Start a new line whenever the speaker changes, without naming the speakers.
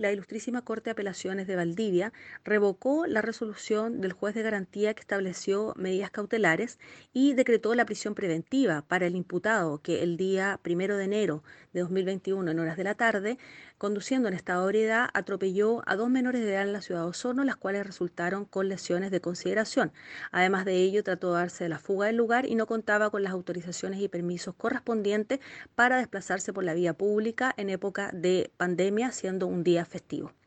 La Ilustrísima Corte de Apelaciones de Valdivia revocó la resolución del juez de garantía que estableció medidas cautelares y decretó la prisión preventiva para el imputado que el día primero de enero de 2021 en horas de la tarde, conduciendo en estado de ebriedad, atropelló a dos menores de edad en la ciudad de Osorno, las cuales resultaron con lesiones de consideración. Además de ello, trató de darse de la fuga del lugar y no contaba con las autorizaciones y permisos correspondientes para desplazarse por la vía pública en época de pandemia, siendo un día festivo.